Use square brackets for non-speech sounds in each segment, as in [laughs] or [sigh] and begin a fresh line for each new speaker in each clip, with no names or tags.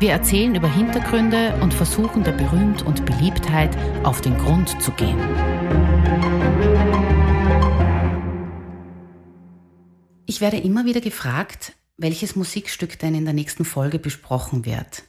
Wir erzählen über Hintergründe und versuchen der Berühmt und Beliebtheit auf den Grund zu gehen. Ich werde immer wieder gefragt, welches Musikstück denn in der nächsten Folge besprochen wird.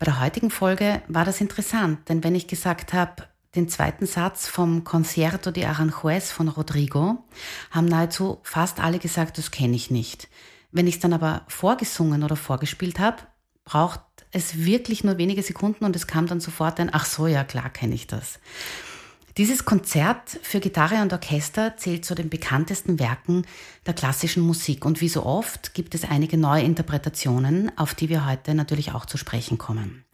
Bei der heutigen Folge war das interessant, denn wenn ich gesagt habe, den zweiten Satz vom Concierto de Aranjuez von Rodrigo, haben nahezu fast alle gesagt, das kenne ich nicht. Wenn ich es dann aber vorgesungen oder vorgespielt habe, braucht es wirklich nur wenige Sekunden und es kam dann sofort ein, ach so, ja klar kenne ich das. Dieses Konzert für Gitarre und Orchester zählt zu den bekanntesten Werken der klassischen Musik und wie so oft gibt es einige neue Interpretationen, auf die wir heute natürlich auch zu sprechen kommen.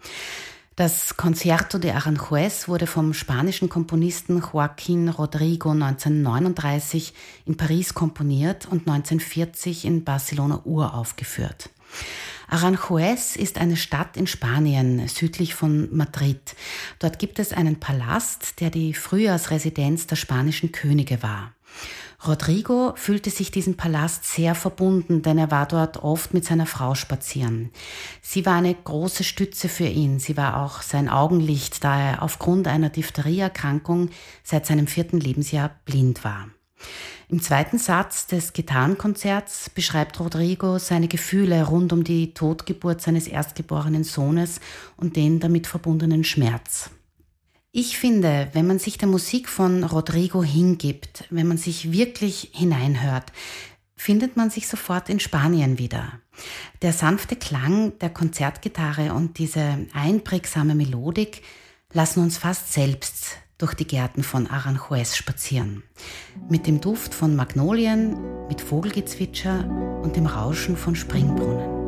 Das Concierto de Aranjuez wurde vom spanischen Komponisten Joaquín Rodrigo 1939 in Paris komponiert und 1940 in Barcelona uraufgeführt. Aranjuez ist eine Stadt in Spanien, südlich von Madrid. Dort gibt es einen Palast, der die Frühjahrsresidenz der spanischen Könige war. Rodrigo fühlte sich diesem Palast sehr verbunden, denn er war dort oft mit seiner Frau spazieren. Sie war eine große Stütze für ihn. Sie war auch sein Augenlicht, da er aufgrund einer Diphtherieerkrankung seit seinem vierten Lebensjahr blind war. Im zweiten Satz des Gitarrenkonzerts beschreibt Rodrigo seine Gefühle rund um die Totgeburt seines erstgeborenen Sohnes und den damit verbundenen Schmerz. Ich finde, wenn man sich der Musik von Rodrigo hingibt, wenn man sich wirklich hineinhört, findet man sich sofort in Spanien wieder. Der sanfte Klang der Konzertgitarre und diese einprägsame Melodik lassen uns fast selbst durch die Gärten von Aranjuez spazieren. Mit dem Duft von Magnolien, mit Vogelgezwitscher und dem Rauschen von Springbrunnen.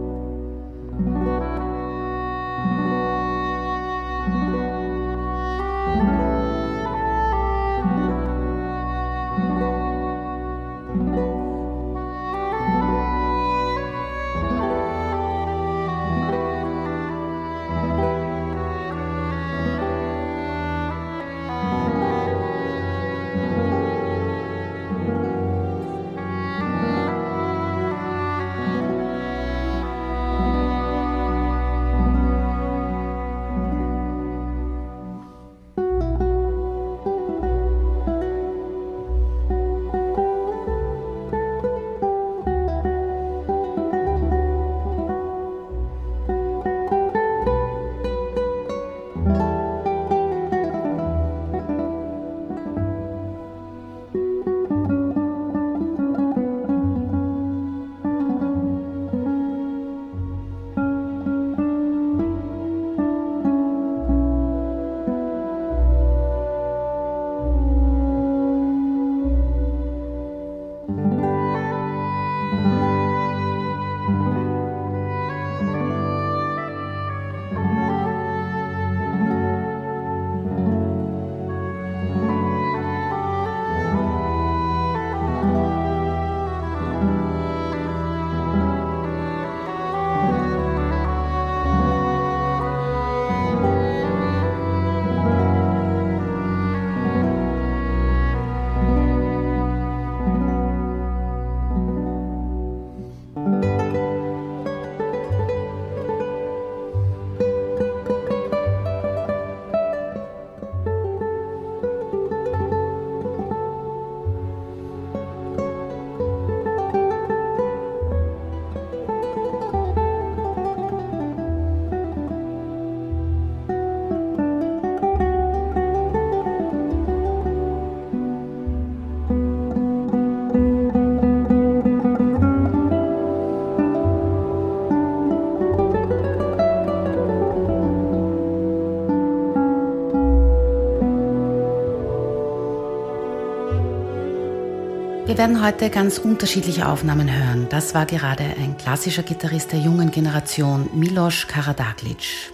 Wir werden heute ganz unterschiedliche Aufnahmen hören. Das war gerade ein klassischer Gitarrist der jungen Generation, Milos Karadaglic.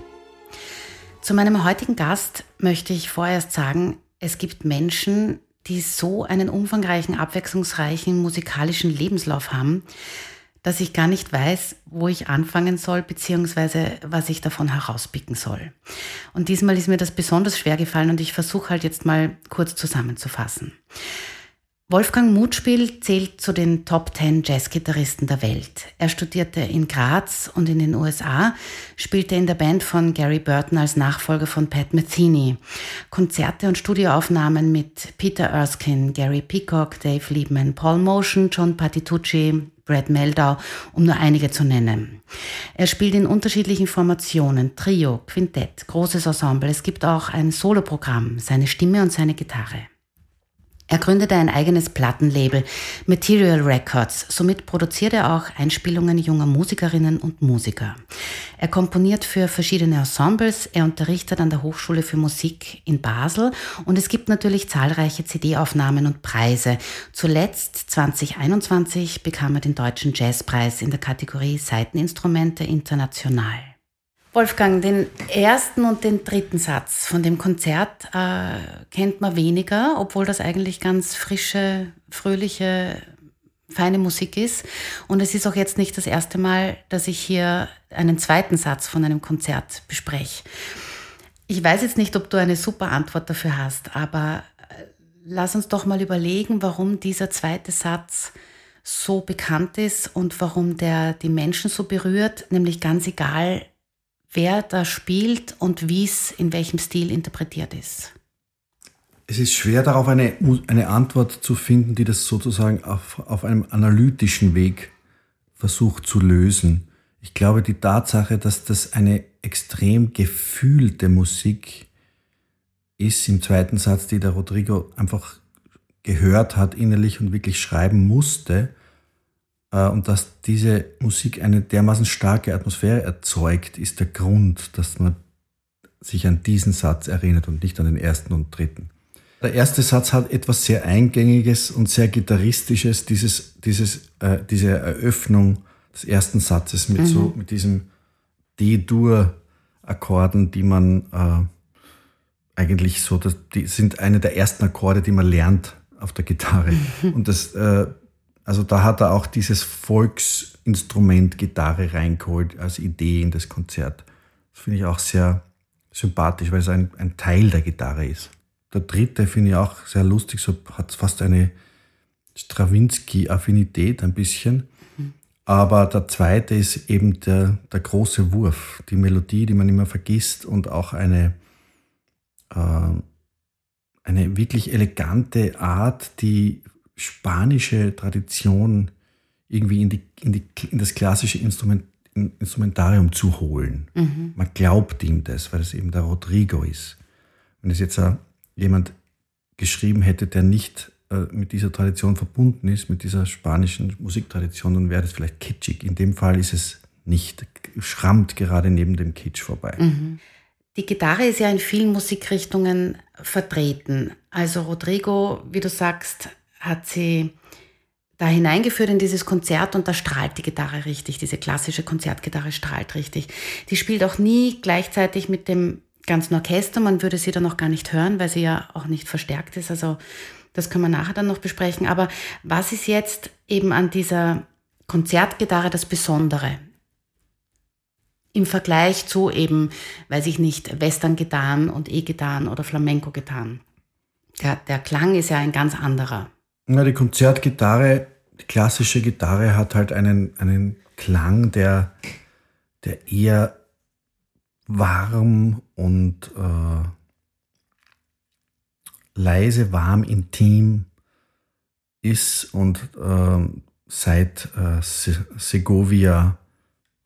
Zu meinem heutigen Gast möchte ich vorerst sagen, es gibt Menschen, die so einen umfangreichen, abwechslungsreichen musikalischen Lebenslauf haben, dass ich gar nicht weiß, wo ich anfangen soll, beziehungsweise was ich davon herauspicken soll. Und diesmal ist mir das besonders schwer gefallen und ich versuche halt jetzt mal kurz zusammenzufassen. Wolfgang Mutspiel zählt zu den Top 10 Jazzgitarristen der Welt. Er studierte in Graz und in den USA, spielte in der Band von Gary Burton als Nachfolger von Pat Metheny. Konzerte und Studioaufnahmen mit Peter Erskine, Gary Peacock, Dave Liebman, Paul Motion, John Patitucci, Brad Meldau, um nur einige zu nennen. Er spielt in unterschiedlichen Formationen, Trio, Quintett, großes Ensemble. Es gibt auch ein Soloprogramm, seine Stimme und seine Gitarre. Er gründete ein eigenes Plattenlabel, Material Records. Somit produziert er auch Einspielungen junger Musikerinnen und Musiker. Er komponiert für verschiedene Ensembles, er unterrichtet an der Hochschule für Musik in Basel und es gibt natürlich zahlreiche CD-Aufnahmen und Preise. Zuletzt 2021 bekam er den Deutschen Jazzpreis in der Kategorie Seiteninstrumente international. Wolfgang, den ersten und den dritten Satz von dem Konzert äh, kennt man weniger, obwohl das eigentlich ganz frische, fröhliche, feine Musik ist. Und es ist auch jetzt nicht das erste Mal, dass ich hier einen zweiten Satz von einem Konzert bespreche. Ich weiß jetzt nicht, ob du eine super Antwort dafür hast, aber äh, lass uns doch mal überlegen, warum dieser zweite Satz so bekannt ist und warum der die Menschen so berührt, nämlich ganz egal, wer da spielt und wie es in welchem Stil interpretiert ist?
Es ist schwer darauf eine, eine Antwort zu finden, die das sozusagen auf, auf einem analytischen Weg versucht zu lösen. Ich glaube, die Tatsache, dass das eine extrem gefühlte Musik ist im zweiten Satz, die der Rodrigo einfach gehört hat innerlich und wirklich schreiben musste, und dass diese Musik eine dermaßen starke Atmosphäre erzeugt, ist der Grund, dass man sich an diesen Satz erinnert und nicht an den ersten und dritten. Der erste Satz hat etwas sehr Eingängiges und sehr Gitarristisches, dieses, dieses, äh, diese Eröffnung des ersten Satzes mit mhm. so, mit diesem D-Dur-Akkorden, die man äh, eigentlich so, das, die sind eine der ersten Akkorde, die man lernt auf der Gitarre. Mhm. Und das äh, also da hat er auch dieses Volksinstrument Gitarre reingeholt als Idee in das Konzert. Das finde ich auch sehr sympathisch, weil es ein, ein Teil der Gitarre ist. Der dritte finde ich auch sehr lustig, so hat fast eine Stravinsky-Affinität ein bisschen. Aber der zweite ist eben der, der große Wurf, die Melodie, die man immer vergisst und auch eine, äh, eine wirklich elegante Art, die spanische Tradition irgendwie in, die, in, die, in das klassische Instrument, Instrumentarium zu holen. Mhm. Man glaubt ihm das, weil es eben der Rodrigo ist. Wenn es jetzt jemand geschrieben hätte, der nicht äh, mit dieser Tradition verbunden ist, mit dieser spanischen Musiktradition, dann wäre das vielleicht kitschig. In dem Fall ist es nicht, schrammt gerade neben dem Kitsch vorbei. Mhm.
Die Gitarre ist ja in vielen Musikrichtungen vertreten. Also Rodrigo, wie du sagst, hat sie da hineingeführt in dieses Konzert und da strahlt die Gitarre richtig, diese klassische Konzertgitarre strahlt richtig. Die spielt auch nie gleichzeitig mit dem ganzen Orchester, man würde sie dann noch gar nicht hören, weil sie ja auch nicht verstärkt ist, also das können wir nachher dann noch besprechen. Aber was ist jetzt eben an dieser Konzertgitarre das Besondere? Im Vergleich zu eben, weiß ich nicht, Western-Gitarren und E-Gitarren oder Flamenco-Gitarren. Der, der Klang ist ja ein ganz anderer.
Na, die Konzertgitarre, die klassische Gitarre hat halt einen, einen Klang, der, der eher warm und äh, leise, warm, intim ist und äh, seit äh, Segovia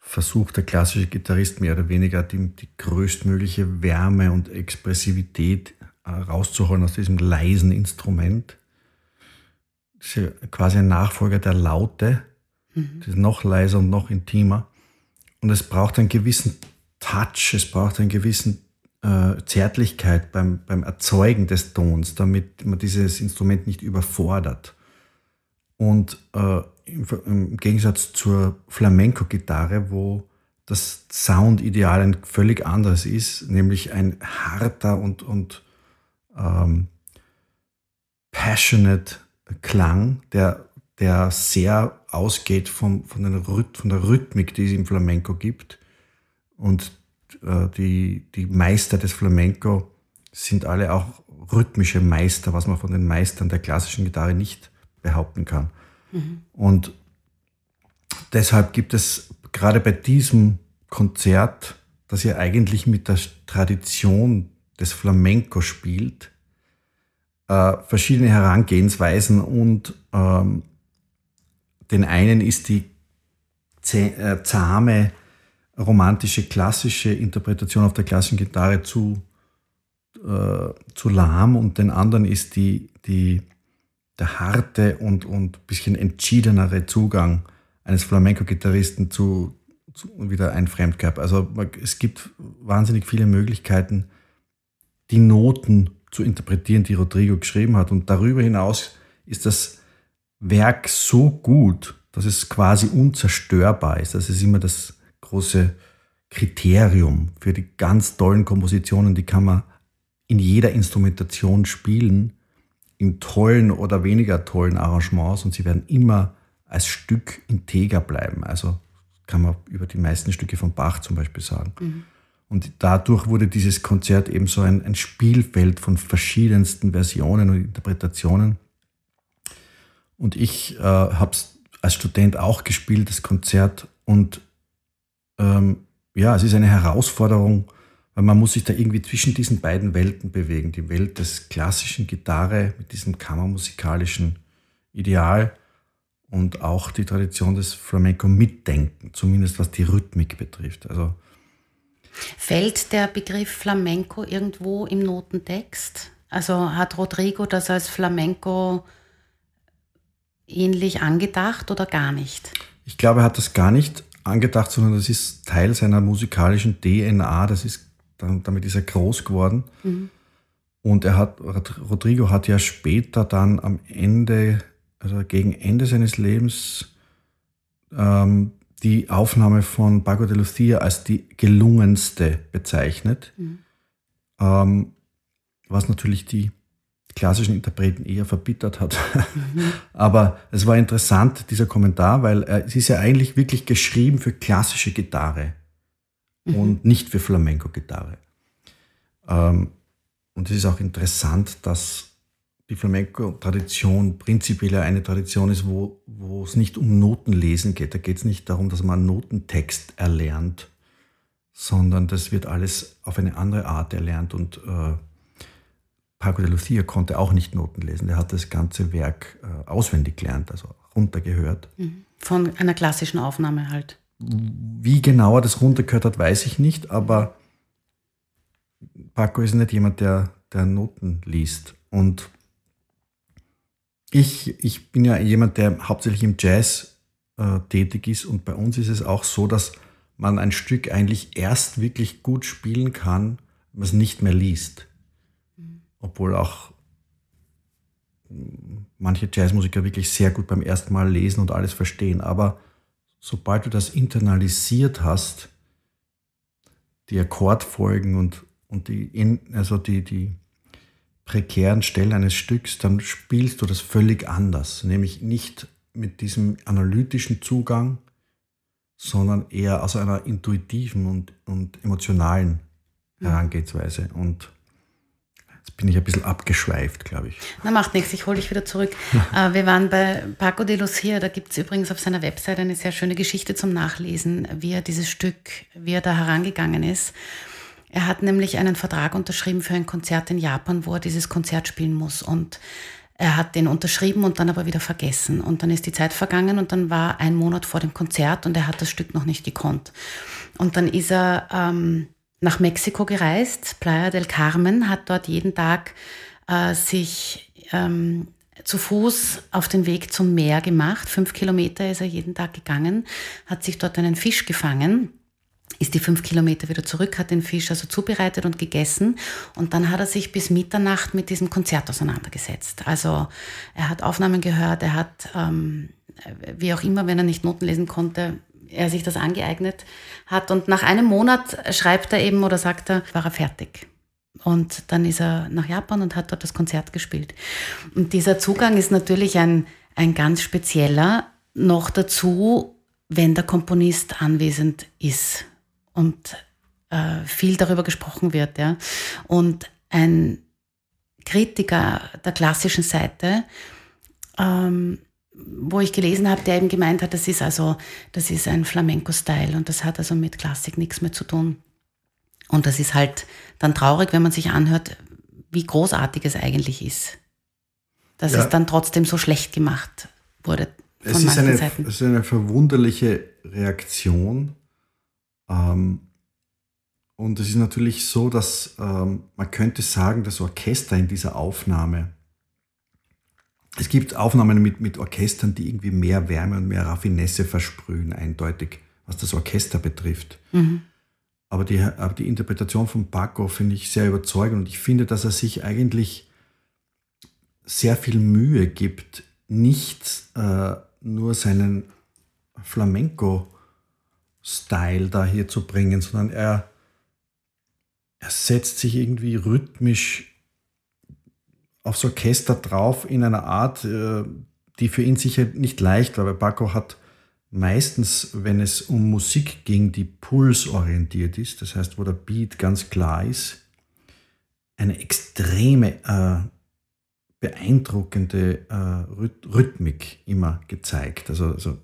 versucht der klassische Gitarrist mehr oder weniger die, die größtmögliche Wärme und Expressivität äh, rauszuholen aus diesem leisen Instrument quasi ein Nachfolger der Laute. Mhm. Das ist noch leiser und noch intimer. Und es braucht einen gewissen Touch, es braucht einen gewissen äh, Zärtlichkeit beim, beim Erzeugen des Tons, damit man dieses Instrument nicht überfordert. Und äh, im, im, Gegensatz zur Flamenco-Gitarre, wo das Soundideal ein völlig anderes ist, nämlich ein harter und, und ähm, passionate Klang, der, der sehr ausgeht vom, von, den, von der Rhythmik, die es im Flamenco gibt. Und äh, die, die Meister des Flamenco sind alle auch rhythmische Meister, was man von den Meistern der klassischen Gitarre nicht behaupten kann. Mhm. Und deshalb gibt es gerade bei diesem Konzert, das ja eigentlich mit der Tradition des Flamenco spielt, äh, verschiedene Herangehensweisen und ähm, den einen ist die äh, zahme, romantische, klassische Interpretation auf der klassischen Gitarre zu, äh, zu lahm und den anderen ist die, die, der harte und, und bisschen entschiedenere Zugang eines Flamenco-Gitarristen zu, zu, wieder ein Fremdkörper. Also es gibt wahnsinnig viele Möglichkeiten, die Noten zu interpretieren, die Rodrigo geschrieben hat. Und darüber hinaus ist das Werk so gut, dass es quasi unzerstörbar ist. Das ist immer das große Kriterium für die ganz tollen Kompositionen. Die kann man in jeder Instrumentation spielen, in tollen oder weniger tollen Arrangements und sie werden immer als Stück integer bleiben. Also kann man über die meisten Stücke von Bach zum Beispiel sagen. Mhm. Und dadurch wurde dieses Konzert eben so ein, ein Spielfeld von verschiedensten Versionen und Interpretationen. Und ich äh, habe es als Student auch gespielt, das Konzert. Und ähm, ja, es ist eine Herausforderung, weil man muss sich da irgendwie zwischen diesen beiden Welten bewegen. Die Welt des klassischen Gitarre mit diesem kammermusikalischen Ideal und auch die Tradition des Flamenco mitdenken, zumindest was die Rhythmik betrifft. Also
Fällt der Begriff Flamenco irgendwo im Notentext? Also hat Rodrigo das als Flamenco ähnlich angedacht oder gar nicht?
Ich glaube, er hat das gar nicht angedacht, sondern das ist Teil seiner musikalischen DNA. Das ist, damit ist er groß geworden. Mhm. Und er hat, Rodrigo hat ja später dann am Ende, also gegen Ende seines Lebens, ähm, die Aufnahme von Paco de Lucia als die gelungenste bezeichnet, mhm. ähm, was natürlich die klassischen Interpreten eher verbittert hat. Mhm. [laughs] Aber es war interessant, dieser Kommentar, weil äh, es ist ja eigentlich wirklich geschrieben für klassische Gitarre mhm. und nicht für Flamenco-Gitarre. Ähm, und es ist auch interessant, dass die Flamenco-Tradition prinzipiell eine Tradition ist, wo, wo es nicht um Notenlesen geht. Da geht es nicht darum, dass man einen Notentext erlernt, sondern das wird alles auf eine andere Art erlernt. Und äh, Paco de Lucia konnte auch nicht Noten lesen. Der hat das ganze Werk äh, auswendig gelernt, also runtergehört.
Mhm. Von einer klassischen Aufnahme halt.
Wie genau er das runtergehört hat, weiß ich nicht, aber Paco ist nicht jemand, der, der Noten liest. Und ich, ich bin ja jemand, der hauptsächlich im Jazz äh, tätig ist und bei uns ist es auch so, dass man ein Stück eigentlich erst wirklich gut spielen kann, wenn man es nicht mehr liest. Obwohl auch hm, manche Jazzmusiker wirklich sehr gut beim ersten Mal lesen und alles verstehen. Aber sobald du das internalisiert hast, die Akkordfolgen und, und die, also die, die, prekären Stellen eines Stücks, dann spielst du das völlig anders, nämlich nicht mit diesem analytischen Zugang, sondern eher aus einer intuitiven und, und emotionalen Herangehensweise. Und jetzt bin ich ein bisschen abgeschweift, glaube ich.
Na, macht nichts, ich hole dich wieder zurück. [laughs] Äh, wir waren bei Paco de Lucia, da gibt es übrigens auf seiner Website eine sehr schöne Geschichte zum Nachlesen, wie er dieses Stück, wie er da herangegangen ist. Er hat nämlich einen Vertrag unterschrieben für ein Konzert in Japan, wo er dieses Konzert spielen muss. Und er hat den unterschrieben und dann aber wieder vergessen. Und dann ist die Zeit vergangen und dann war ein Monat vor dem Konzert und er hat das Stück noch nicht gekonnt. Und dann ist er ähm, nach Mexiko gereist, Playa del Carmen, hat dort jeden Tag äh, sich ähm, zu Fuß auf den Weg zum Meer gemacht. Fünf Kilometer ist er jeden Tag gegangen, hat sich dort einen Fisch gefangen ist die fünf Kilometer wieder zurück, hat den Fisch also zubereitet und gegessen und dann hat er sich bis Mitternacht mit diesem Konzert auseinandergesetzt. Also er hat Aufnahmen gehört, er hat, ähm, wie auch immer, wenn er nicht Noten lesen konnte, er sich das angeeignet hat. Und nach einem Monat schreibt er eben oder sagt er, war er fertig. Und dann ist er nach Japan und hat dort das Konzert gespielt. Und dieser Zugang ist natürlich ein, ein ganz spezieller. Noch dazu, wenn der Komponist anwesend ist und äh, viel darüber gesprochen wird. Ja. Und ein Kritiker der klassischen Seite, ähm, wo ich gelesen habe, der eben gemeint hat, das ist also, das ist ein Flamenco-Style und das hat also mit Klassik nichts mehr zu tun. Und das ist halt dann traurig, wenn man sich anhört, wie großartig es eigentlich ist. Dass ja. es dann trotzdem so schlecht gemacht wurde.
Von es, ist eine, Seiten. es ist eine verwunderliche Reaktion. Ähm, und es ist natürlich so, dass ähm, man könnte sagen, das Orchester in dieser Aufnahme, es gibt Aufnahmen mit, mit Orchestern, die irgendwie mehr Wärme und mehr Raffinesse versprühen, eindeutig, was das Orchester betrifft. Mhm. Aber, die, aber die Interpretation von Paco finde ich sehr überzeugend und ich finde, dass er sich eigentlich sehr viel Mühe gibt, nicht äh, nur seinen Flamenco-Style da hier zu bringen, sondern er er setzt sich irgendwie rhythmisch aufs Orchester drauf in einer Art, äh, die für ihn sicher nicht leicht war, weil Baco hat meistens, wenn es um Musik ging, die pulsorientiert ist, das heißt, wo der Beat ganz klar ist, eine extreme, äh, beeindruckende äh, Rhythmik immer gezeigt. Also, also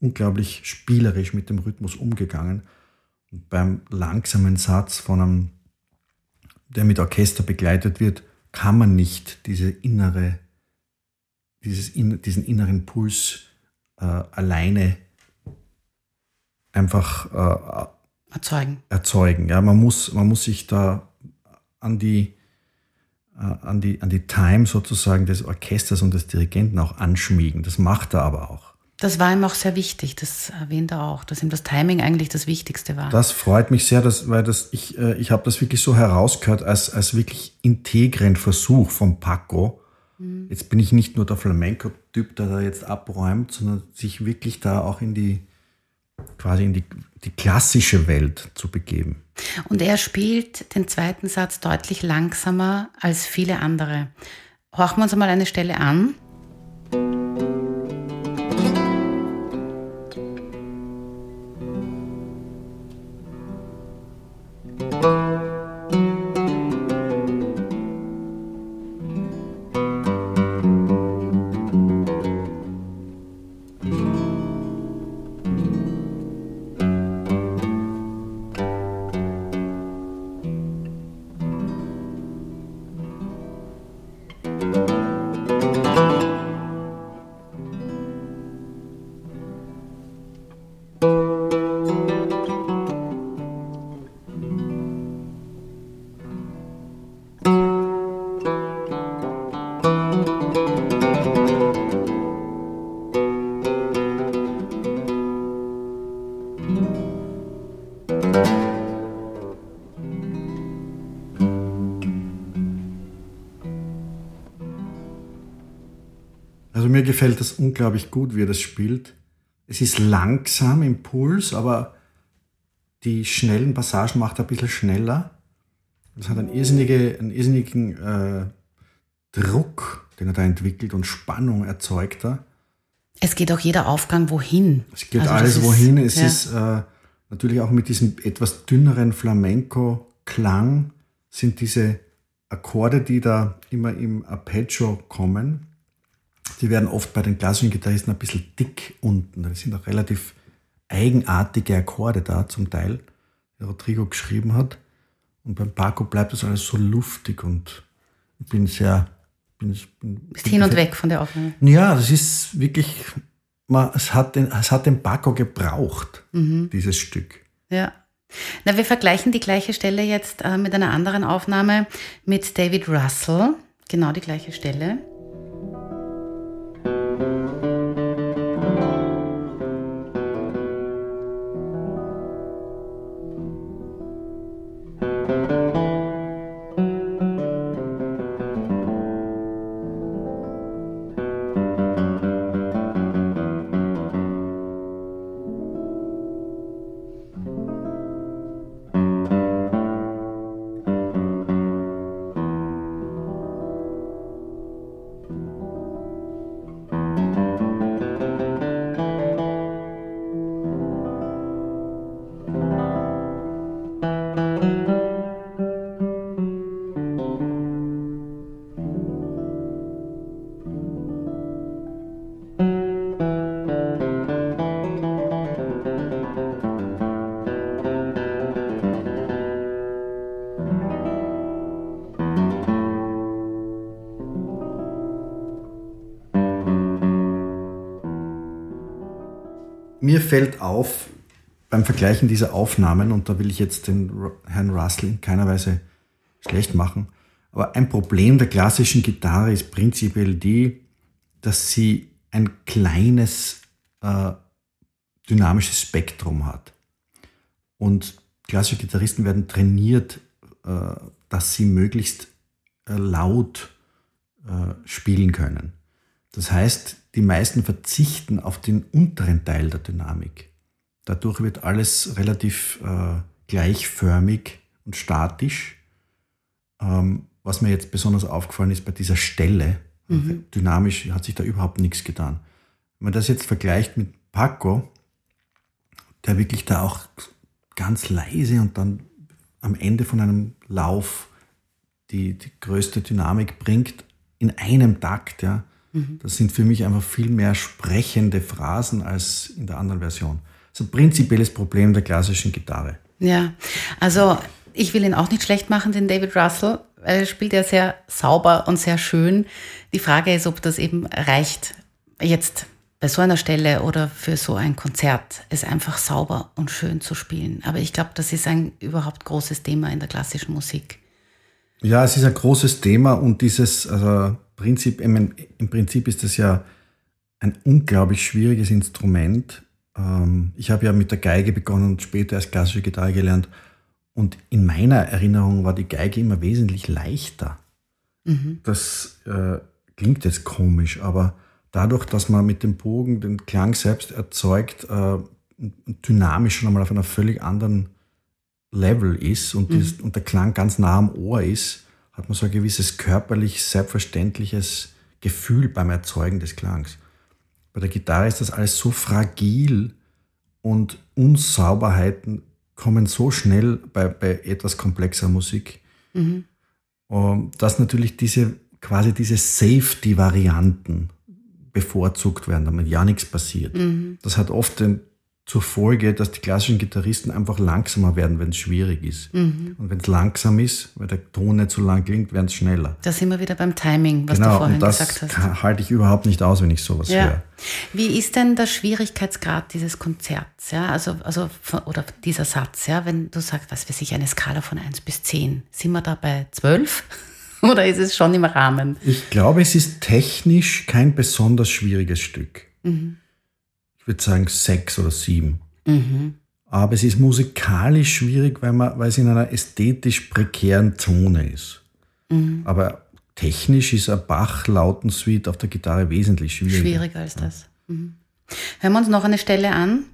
unglaublich spielerisch mit dem Rhythmus umgegangen. Und beim langsamen Satz von einem, der mit Orchester begleitet wird, kann man nicht diese innere, dieses, diesen inneren Puls äh, alleine einfach
äh, erzeugen.
erzeugen. Ja, man, muss, man muss sich da an die, äh, an, die, an die Time sozusagen des Orchesters und des Dirigenten auch anschmiegen. Das macht er aber auch.
Das war ihm auch sehr wichtig, das erwähnt er auch, dass ihm das Timing eigentlich das Wichtigste war.
Das freut mich sehr, dass, weil das, ich, äh, ich habe das wirklich so herausgehört als, als wirklich integren Versuch von Paco. Mhm. Jetzt bin ich nicht nur der Flamenco-Typ, der da jetzt abräumt, sondern sich wirklich da auch in die, quasi in die, die klassische Welt zu begeben.
Und er spielt den zweiten Satz deutlich langsamer als viele andere. Horchen wir uns einmal eine Stelle an.
Música gefällt das unglaublich gut, wie er das spielt. Es ist langsam im Puls, aber die schnellen Passagen macht er ein bisschen schneller. Das hat einen, irrsinnige, einen irrsinnigen äh, Druck, den er da entwickelt und Spannung erzeugt er.
Es geht auch jeder Aufgang wohin.
Es geht also alles wohin. Es ja. ist äh, natürlich auch mit diesem etwas dünneren Flamenco-Klang sind diese Akkorde, die da immer im Arpeggio kommen, die werden oft bei den klassischen Gitarristen ein bisschen dick unten. Da sind auch relativ eigenartige Akkorde da zum Teil, die Rodrigo geschrieben hat. Und beim Paco bleibt das alles so luftig und ich bin sehr. Bin,
bin, Bist bin hin und weg von der Aufnahme.
Ja, das ist wirklich. Man, es, hat den, es hat den Paco gebraucht, mhm. dieses Stück.
Ja. Na, wir vergleichen die gleiche Stelle jetzt äh, mit einer anderen Aufnahme mit David Russell. Genau die gleiche Stelle.
Mir fällt auf, beim Vergleichen dieser Aufnahmen, und da will ich jetzt den Herrn Russell in keiner Weise schlecht machen, aber ein Problem der klassischen Gitarre ist prinzipiell die, dass sie ein kleines äh, dynamisches Spektrum hat. Und klassische Gitarristen werden trainiert, äh, dass sie möglichst äh, laut äh, spielen können. Das heißt, die meisten verzichten auf den unteren Teil der Dynamik. Dadurch wird alles relativ äh, gleichförmig und statisch. Ähm, was mir jetzt besonders aufgefallen ist bei dieser Stelle, mhm. dynamisch hat sich da überhaupt nichts getan. Wenn man das jetzt vergleicht mit Paco, der wirklich da auch ganz leise und dann am Ende von einem Lauf die, die größte Dynamik bringt, in einem Takt, ja. Mhm. Das sind für mich einfach viel mehr sprechende Phrasen als in der anderen Version. Das ist ein prinzipielles Problem der klassischen Gitarre.
Ja, also ich will ihn auch nicht schlecht machen, den David Russell. Er spielt ja sehr sauber und sehr schön. Die Frage ist, ob das eben reicht, jetzt bei so einer Stelle oder für so ein Konzert, es einfach sauber und schön zu spielen. Aber ich glaube, das ist ein überhaupt großes Thema in der klassischen Musik.
Ja, es ist ein großes Thema und dieses, also Prinzip, im Prinzip ist das ja ein unglaublich schwieriges Instrument. Ähm, ich habe ja mit der Geige begonnen und später als klassische Gitarre gelernt. Und in meiner Erinnerung war die Geige immer wesentlich leichter. Mhm. Das äh, klingt jetzt komisch, aber dadurch, dass man mit dem Bogen den Klang selbst erzeugt, äh, dynamisch schon einmal auf einer völlig anderen Level ist und, mhm. das, und der Klang ganz nah am Ohr ist, hat man so ein gewisses körperlich selbstverständliches Gefühl beim Erzeugen des Klangs. Bei der Gitarre ist das alles so fragil und Unsauberheiten kommen so schnell bei, bei etwas komplexer Musik, mhm. dass natürlich diese quasi diese Safety-Varianten bevorzugt werden, damit ja nichts passiert. Mhm. Das hat oft den, zur Folge, dass die klassischen Gitarristen einfach langsamer werden, wenn es schwierig ist. Mhm. Und wenn es langsam ist, weil der Ton nicht so lang klingt, werden es schneller.
Da sind wir wieder beim Timing, was
genau,
du vorhin
und das
gesagt hast.
halte ich überhaupt nicht aus, wenn ich sowas ja. höre.
Wie ist denn der Schwierigkeitsgrad dieses Konzerts? Ja, also, also, oder dieser Satz, ja, wenn du sagst, was weiß ich, eine Skala von 1 bis 10, sind wir da bei 12? [laughs] Oder ist es schon im Rahmen?
Ich glaube, es ist technisch kein besonders schwieriges Stück. Mhm würde sagen sechs oder sieben. Mhm. Aber es ist musikalisch schwierig, weil, man, weil es in einer ästhetisch prekären Zone ist. Mhm. Aber technisch ist ein Bach-Lautensuite auf der Gitarre wesentlich schwieriger.
Schwieriger als das. Mhm. Hören wir uns noch eine Stelle an.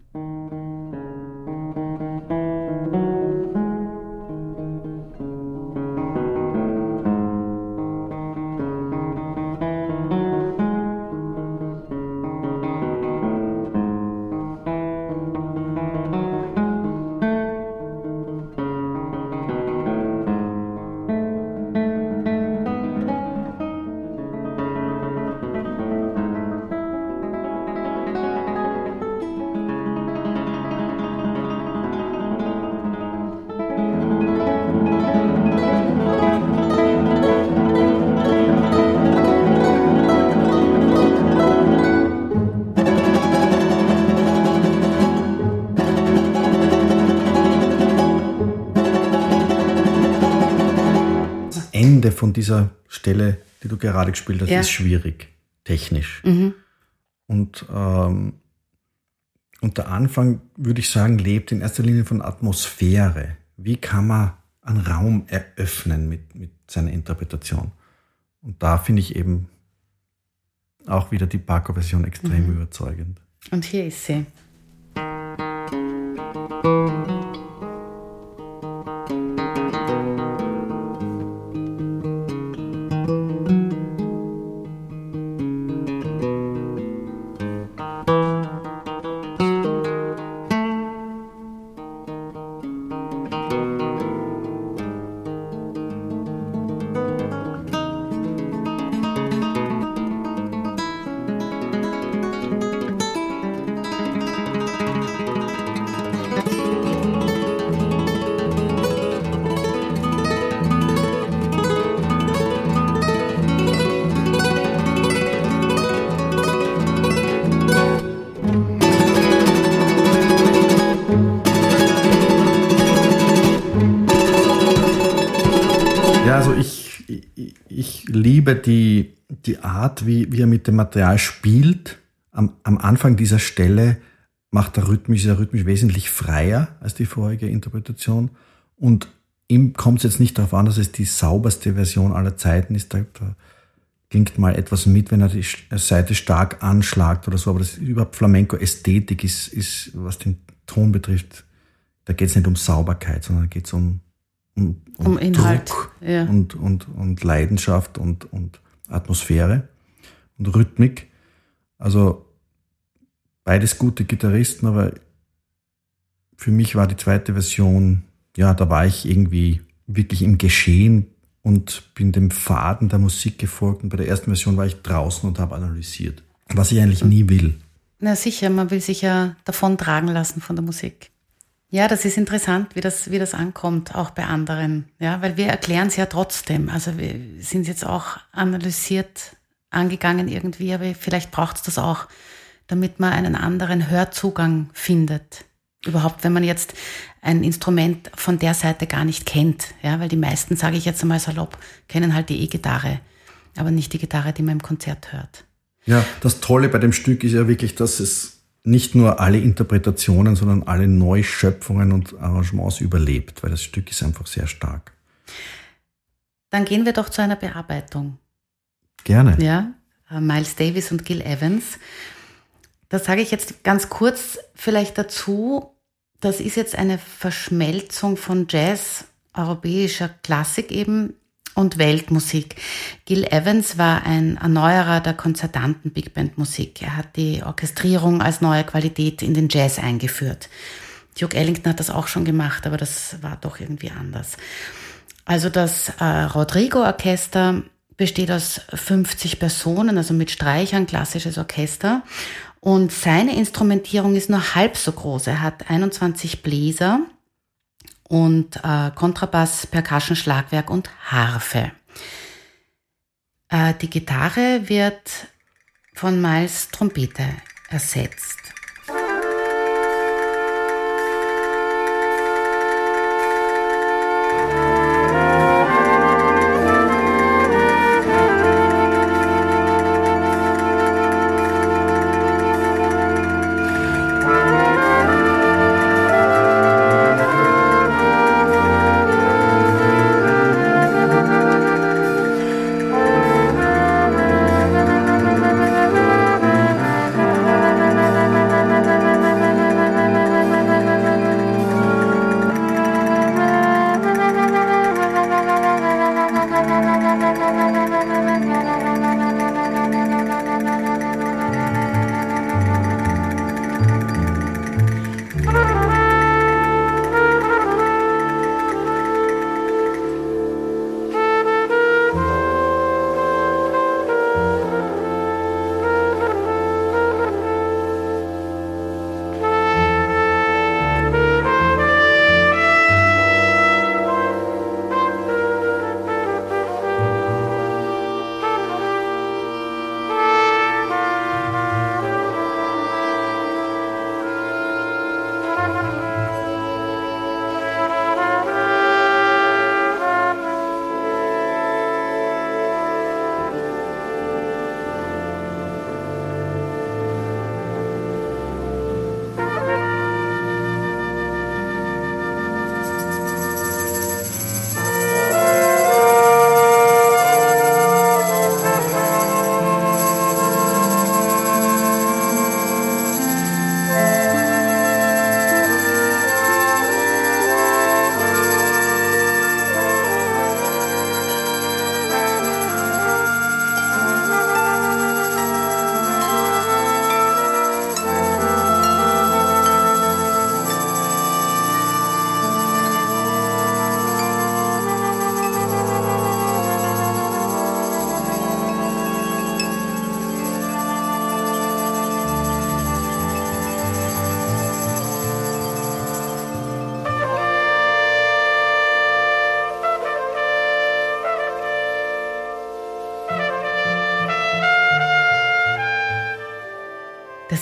Gerade gespielt hast, ja. ist schwierig, technisch. Mhm. Und, ähm, und der Anfang, würde ich sagen, lebt in erster Linie von Atmosphäre. Wie kann man einen Raum eröffnen mit, mit seiner Interpretation? Und da finde ich eben auch wieder die Paco-Version extrem mhm. überzeugend.
Und hier ist sie.
Liebe die, die Art, wie, wie er mit dem Material spielt. Am, am Anfang dieser Stelle macht er rhythmisch, ist er rhythmisch wesentlich freier als die vorherige Interpretation. Und ihm kommt es jetzt nicht darauf an, dass es die sauberste Version aller Zeiten ist. Da, da klingt mal etwas mit, wenn er die Seite stark anschlagt oder so. Aber das überhaupt Flamenco-Ästhetik ist, ist, was den Ton betrifft, da geht es nicht um Sauberkeit, sondern geht es um, um, um, um Inhalt Druck ja. und, und, und Leidenschaft und, und Atmosphäre und Rhythmik. Also beides gute Gitarristen, aber für mich war die zweite Version, ja, da war ich irgendwie wirklich im Geschehen und bin dem Faden der Musik gefolgt. Und bei der ersten Version war ich draußen und habe analysiert, was ich eigentlich nie will.
Na sicher, man will sich ja davon tragen lassen von der Musik. Ja, das ist interessant, wie das, wie das ankommt, auch bei anderen. Ja, weil wir erklären es ja trotzdem. Also wir sind jetzt auch analysiert angegangen irgendwie, aber vielleicht braucht es das auch, damit man einen anderen Hörzugang findet. Überhaupt, wenn man jetzt ein Instrument von der Seite gar nicht kennt. Ja, weil die meisten, sage ich jetzt einmal salopp, kennen halt die E-Gitarre, aber nicht die Gitarre, die man im Konzert hört.
Ja, das Tolle bei dem Stück ist ja wirklich, dass es nicht nur alle Interpretationen, sondern alle Neuschöpfungen und Arrangements überlebt, weil das Stück ist einfach sehr stark.
Dann gehen wir doch zu einer Bearbeitung.
Gerne.
Ja, äh, Miles Davis und Gil Evans. Das sage ich jetzt ganz kurz vielleicht dazu. Das ist jetzt eine Verschmelzung von Jazz, europäischer Klassik eben und Weltmusik. Gil Evans war ein Erneuerer der konzertanten Big Band Musik. Er hat die Orchestrierung als neue Qualität in den Jazz eingeführt. Duke Ellington hat das auch schon gemacht, aber das war doch irgendwie anders. Also das äh, Rodrigo Orchester besteht aus 50 Personen, also mit Streichern, klassisches Orchester. Und seine Instrumentierung ist nur halb so groß. Er hat 21 Bläser und äh, Kontrabass, Percussion, Schlagwerk und Harfe. Äh, die Gitarre wird von Miles Trompete ersetzt.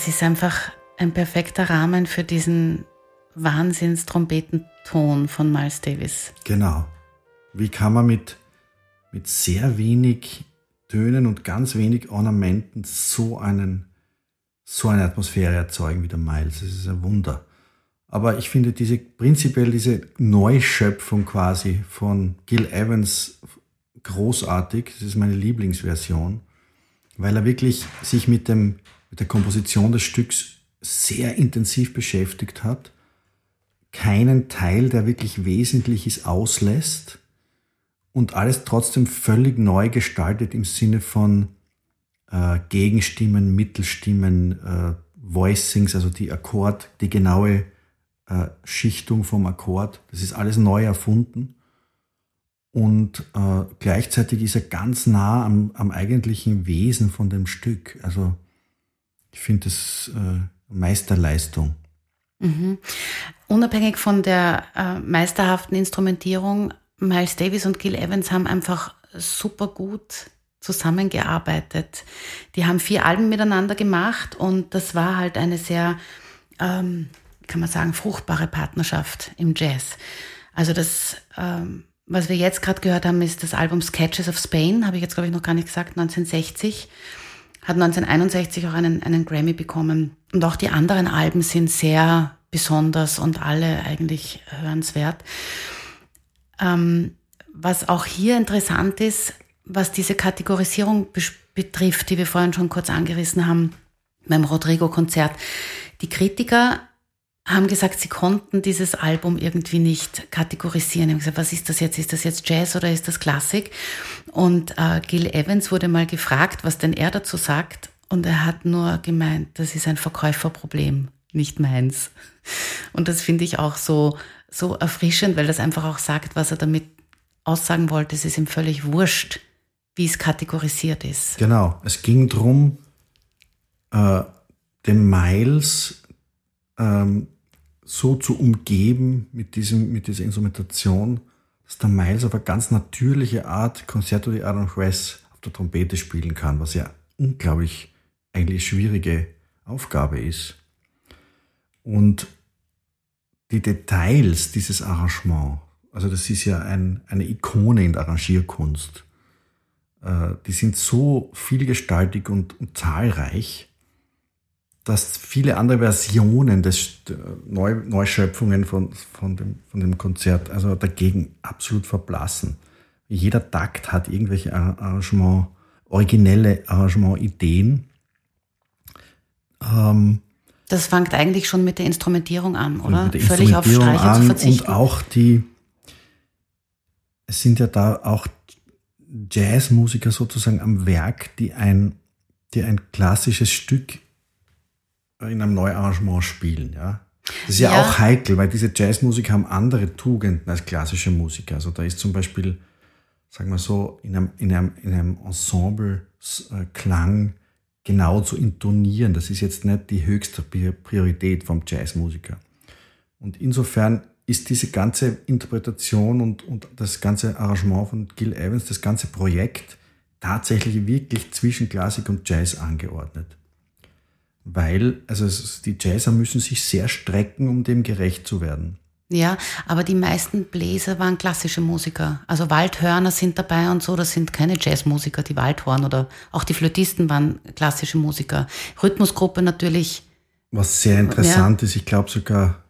Das ist einfach ein perfekter Rahmen für diesen Wahnsinns-Trompetenton von Miles Davis.
Genau. Wie kann man mit, mit sehr wenig Tönen und ganz wenig Ornamenten so einen so eine Atmosphäre erzeugen wie der Miles. Das ist ein Wunder. Aber ich finde diese prinzipiell diese Neuschöpfung quasi von Gil Evans großartig. Das ist meine Lieblingsversion, weil er wirklich sich mit dem mit der Komposition des Stücks sehr intensiv beschäftigt hat, keinen Teil, der wirklich wesentlich ist, auslässt und alles trotzdem völlig neu gestaltet im Sinne von äh, Gegenstimmen, Mittelstimmen, äh, Voicings, also die Akkord, die genaue äh, Schichtung vom Akkord. Das ist alles neu erfunden. Und äh, gleichzeitig ist er ganz nah am, am eigentlichen Wesen von dem Stück. Also ich finde das äh, Meisterleistung.
Mhm. Unabhängig von der äh, meisterhaften Instrumentierung, Miles Davis und Gil Evans haben einfach super gut zusammengearbeitet. Die haben vier Alben miteinander gemacht und das war halt eine sehr, ähm, kann man sagen, fruchtbare Partnerschaft im Jazz. Also das, ähm, was wir jetzt gerade gehört haben, ist das Album Sketches of Spain, habe ich jetzt glaube ich noch gar nicht gesagt, 1960. Hat 1961 auch einen, einen Grammy bekommen. Und auch die anderen Alben sind sehr besonders und alle eigentlich hörenswert. Ähm, was auch hier interessant ist, was diese Kategorisierung betrifft, die wir vorhin schon kurz angerissen haben beim Rodrigo-Konzert. Die Kritiker haben gesagt, sie konnten dieses Album irgendwie nicht kategorisieren. Sie haben gesagt, was ist das jetzt? Ist das jetzt Jazz oder ist das Klassik? Und äh, Gil Evans wurde mal gefragt, was denn er dazu sagt. Und er hat nur gemeint, das ist ein Verkäuferproblem, nicht meins. Und das finde ich auch so, so erfrischend, weil das einfach auch sagt, was er damit aussagen wollte. Es ist ihm völlig wurscht, wie es kategorisiert ist.
Genau. Es ging darum, äh, den Miles ähm, so zu umgeben mit, diesem, mit dieser Instrumentation, dass der Miles auf eine ganz natürliche Art Concerto di Aranjuez auf der Trompete spielen kann, was ja unglaublich eigentlich schwierige Aufgabe ist. Und die Details dieses Arrangements, also das ist ja ein, eine Ikone in der Arrangierkunst, äh, die sind so vielgestaltig und, und zahlreich, dass viele andere Versionen des Neu, Neuschöpfungen von, von, dem, von dem Konzert also dagegen absolut verblassen. Jeder Takt hat irgendwelche Arrangement, originelle Arrangement-Ideen.
Ähm, das fängt eigentlich schon mit der Instrumentierung an, oder?
Völlig auf Streicher an zu verzichten. Und auch die, es sind ja da auch Jazzmusiker sozusagen am Werk, die ein, die ein klassisches Stück in einem Neuarrangement spielen, ja. Das ist ja, ja, auch heikel, weil diese Jazzmusiker haben andere Tugenden als klassische Musiker. Also da ist zum Beispiel, sagen wir so, in einem, in einem, in einem Ensemble äh, Klang genau zu intonieren. Das ist jetzt nicht die höchste Priorität vom Jazzmusiker. Und insofern ist diese ganze Interpretation und, und das ganze Arrangement von Gil Evans, das ganze Projekt tatsächlich wirklich zwischen Klassik und Jazz angeordnet weil also die Jazzer müssen sich sehr strecken, um dem gerecht zu werden.
Ja, aber die meisten Bläser waren klassische Musiker. Also Waldhörner sind dabei und so, das sind keine Jazzmusiker, die Waldhorn oder auch die Flötisten waren klassische Musiker. Rhythmusgruppe natürlich.
Was sehr interessant ja. ist, ich glaube sogar.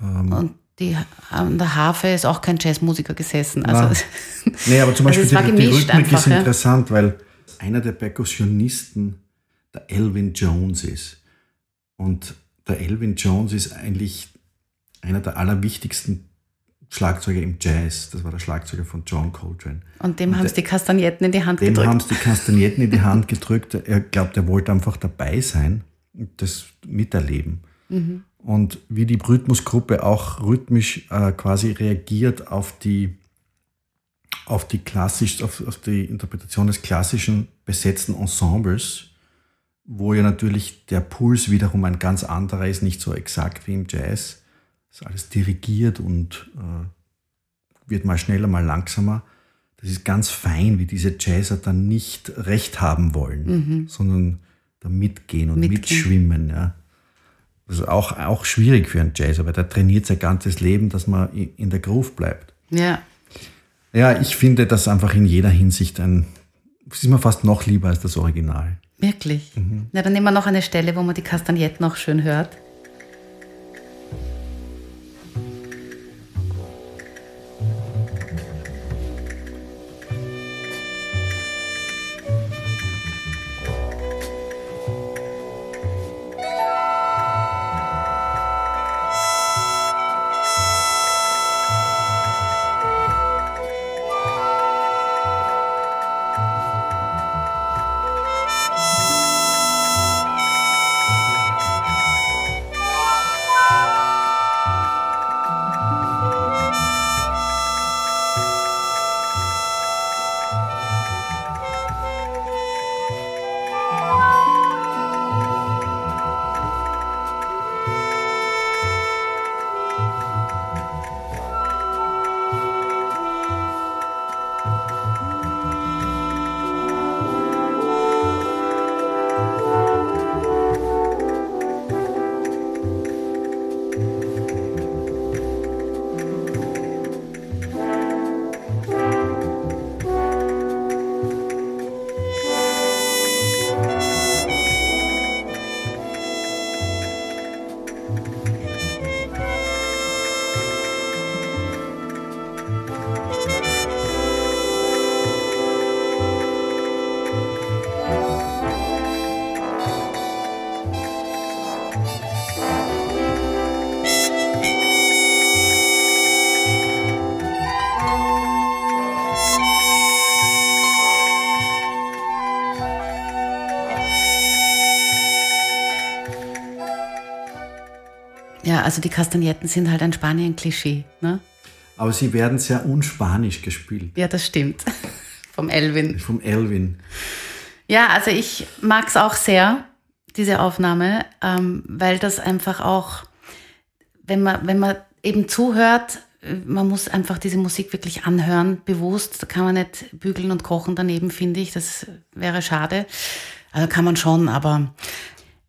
Ähm, und die, an der Harfe ist auch kein Jazzmusiker gesessen. Also, [laughs]
nee, aber zum also Beispiel also die, die Rhythmik einfach, ist interessant, ja? weil einer der Perkussionisten der Elvin Jones ist. Und der Elvin Jones ist eigentlich einer der allerwichtigsten Schlagzeuger im Jazz. Das war der Schlagzeuger von John Coltrane.
Und dem haben sie die Kastagnetten in die Hand
dem
gedrückt.
Dem haben sie die Kastagnetten in die Hand [laughs] gedrückt. Er glaubt, er wollte einfach dabei sein und das miterleben. Mhm. Und wie die Rhythmusgruppe auch rhythmisch äh, quasi reagiert auf die, auf die klassisch, auf, auf die Interpretation des klassischen besetzten Ensembles, wo ja natürlich der Puls wiederum ein ganz anderer ist, nicht so exakt wie im Jazz. ist alles dirigiert und äh, wird mal schneller, mal langsamer. Das ist ganz fein, wie diese Jazzer dann nicht recht haben wollen, mhm. sondern da mitgehen und mitgehen. mitschwimmen. Ja. Das ist auch, auch schwierig für einen Jazzer, weil der trainiert sein ganzes Leben, dass man in der Groove bleibt.
Ja.
Ja, ich finde das einfach in jeder Hinsicht ein, es ist mir fast noch lieber als das Original.
Wirklich? Mhm. Na, dann nehmen wir noch eine Stelle, wo man die Kastagnetten noch schön hört. Ja, also die Kastagnetten sind halt ein Spanien-Klischee. Ne?
Aber sie werden sehr unspanisch gespielt.
Ja, das stimmt. [laughs] Vom Elvin.
Vom Elvin.
Ja, also ich mag es auch sehr, diese Aufnahme, ähm, weil das einfach auch, wenn man, wenn man eben zuhört, man muss einfach diese Musik wirklich anhören, bewusst. Da kann man nicht bügeln und kochen daneben, finde ich. Das wäre schade. Also kann man schon, aber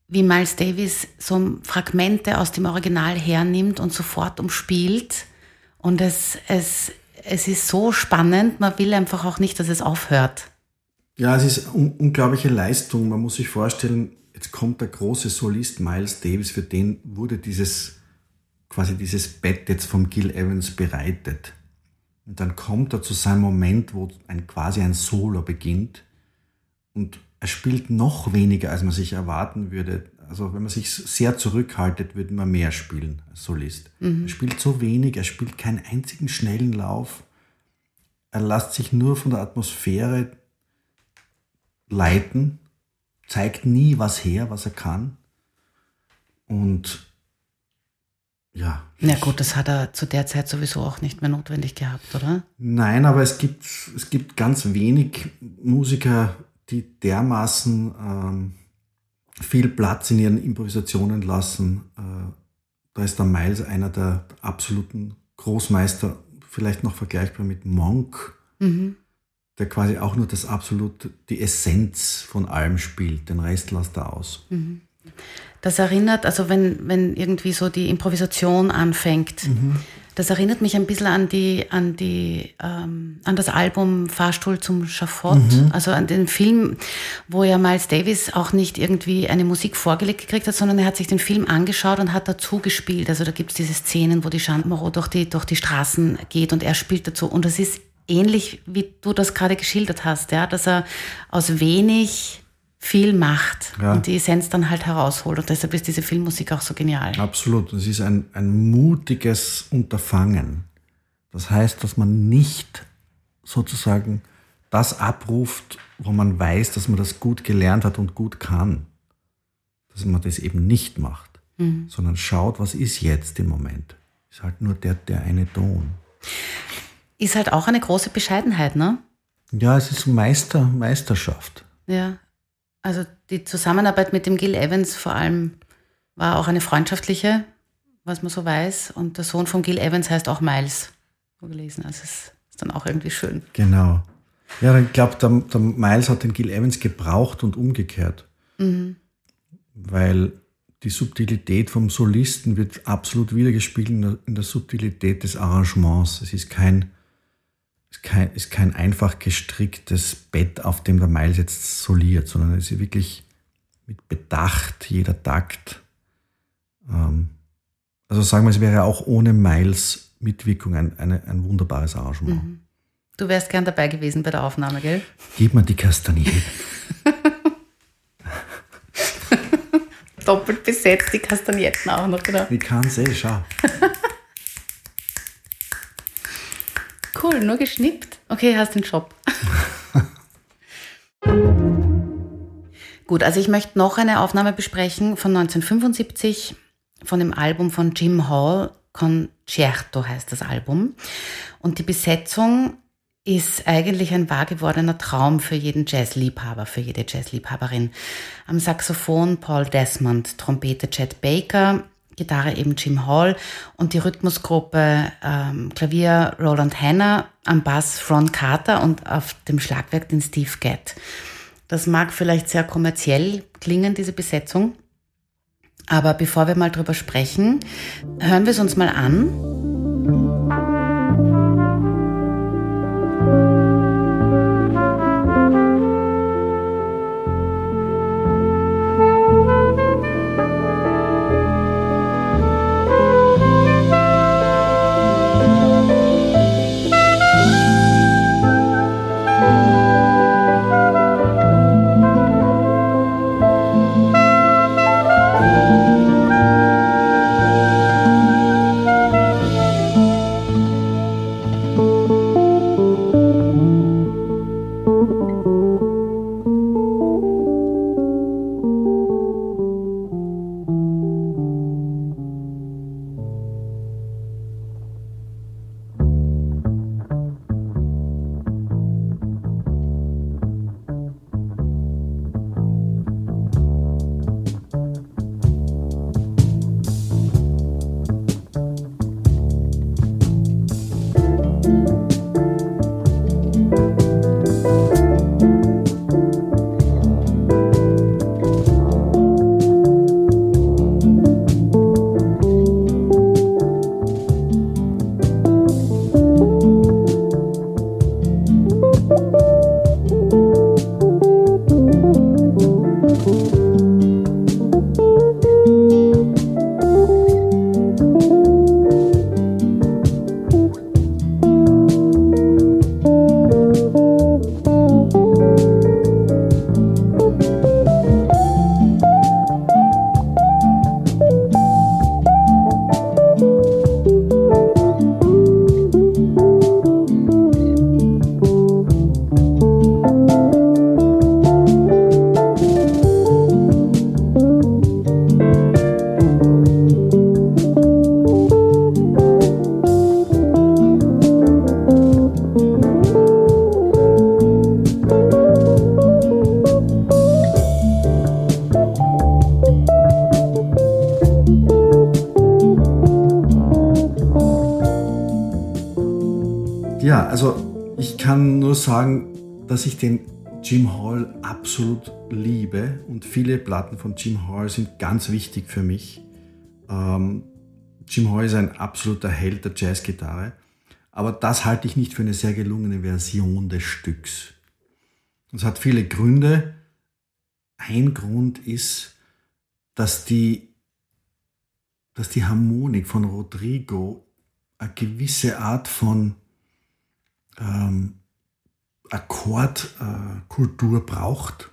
wie Miles Davis so Fragmente aus dem Original hernimmt und sofort umspielt. Und es, es, es ist so spannend, man will einfach auch nicht, dass es aufhört.
Ja, es ist un unglaubliche Leistung. Man muss sich vorstellen, jetzt kommt der große Solist Miles Davis, für den wurde dieses, quasi dieses Bett jetzt vom Gil Evans bereitet. Und dann kommt er zu seinem Moment, wo ein, quasi ein Solo beginnt. Und er spielt noch weniger, als man sich erwarten würde. Also wenn man sich sehr zurückhaltet, würde man mehr spielen als Solist. Mhm. Er spielt so wenig, er spielt keinen einzigen schnellen Lauf. Er lässt sich nur von der Atmosphäre leiten, zeigt nie was her, was er kann. Und ja.
Na gut, das hat er zu der Zeit sowieso auch nicht mehr notwendig gehabt, oder?
Nein, aber es gibt, es gibt ganz wenig Musiker, die dermaßen ähm, viel Platz in ihren Improvisationen lassen. Äh, da ist der Miles einer der absoluten Großmeister, vielleicht noch vergleichbar mit Monk, mhm. der quasi auch nur das absolut, die Essenz von allem spielt. Den Rest lässt er aus. Mhm.
Das erinnert, also wenn, wenn irgendwie so die Improvisation anfängt, mhm. Das erinnert mich ein bisschen an die, an die, ähm, an das Album Fahrstuhl zum Schafott, mhm. also an den Film, wo ja Miles Davis auch nicht irgendwie eine Musik vorgelegt gekriegt hat, sondern er hat sich den Film angeschaut und hat dazu gespielt. Also da gibt es diese Szenen, wo die Jean Moreau durch die, durch die Straßen geht und er spielt dazu. Und das ist ähnlich, wie du das gerade geschildert hast, ja, dass er aus wenig viel macht ja. und die Essenz dann halt herausholt. Und deshalb ist diese Filmmusik auch so genial.
Absolut. Es ist ein, ein mutiges Unterfangen. Das heißt, dass man nicht sozusagen das abruft, wo man weiß, dass man das gut gelernt hat und gut kann. Dass man das eben nicht macht, mhm. sondern schaut, was ist jetzt im Moment. Ist halt nur der, der eine Ton.
Ist halt auch eine große Bescheidenheit, ne?
Ja, es ist Meister, Meisterschaft.
Ja, also die Zusammenarbeit mit dem Gil Evans vor allem war auch eine freundschaftliche, was man so weiß. Und der Sohn von Gil Evans heißt auch Miles, so gelesen. Also es ist dann auch irgendwie schön.
Genau. Ja, ich glaube, der, der, Miles hat den Gil Evans gebraucht und umgekehrt. Mhm. Weil die Subtilität vom Solisten wird absolut wiedergespiegelt in der, in der Subtilität des Arrangements. Es ist kein ist kein, ist kein einfach gestricktes Bett, auf dem der Miles jetzt soliert, sondern es ist wirklich mit Bedacht, jeder Takt. Ähm, also sagen wir, es wäre auch ohne Miles Mitwirkung ein, eine, ein wunderbares Arrangement. Mhm.
Du wärst gern dabei gewesen bei der Aufnahme, gell?
Gib mir die Kastagnetten. [laughs] [laughs]
Doppelt besetzt, die Kastagnetten auch noch, genau.
Ich kann eh, schau.
Cool, nur geschnippt. Okay, hast den Job. [laughs] Gut, also ich möchte noch eine Aufnahme besprechen von 1975 von dem Album von Jim Hall, Concerto heißt das Album. Und die Besetzung ist eigentlich ein wahr gewordener Traum für jeden Jazzliebhaber, für jede Jazzliebhaberin. Am Saxophon Paul Desmond, Trompete Chet Baker, Gitarre eben Jim Hall und die Rhythmusgruppe ähm, Klavier Roland Hanna, am Bass Ron Carter und auf dem Schlagwerk den Steve Gadd. Das mag vielleicht sehr kommerziell klingen, diese Besetzung. Aber bevor wir mal drüber sprechen, hören wir es uns mal an.
Dass ich den Jim Hall absolut liebe und viele Platten von Jim Hall sind ganz wichtig für mich. Ähm, Jim Hall ist ein absoluter Held der Jazzgitarre, aber das halte ich nicht für eine sehr gelungene Version des Stücks. Es hat viele Gründe. Ein Grund ist, dass die, dass die Harmonik von Rodrigo eine gewisse Art von ähm, Akkordkultur äh, braucht,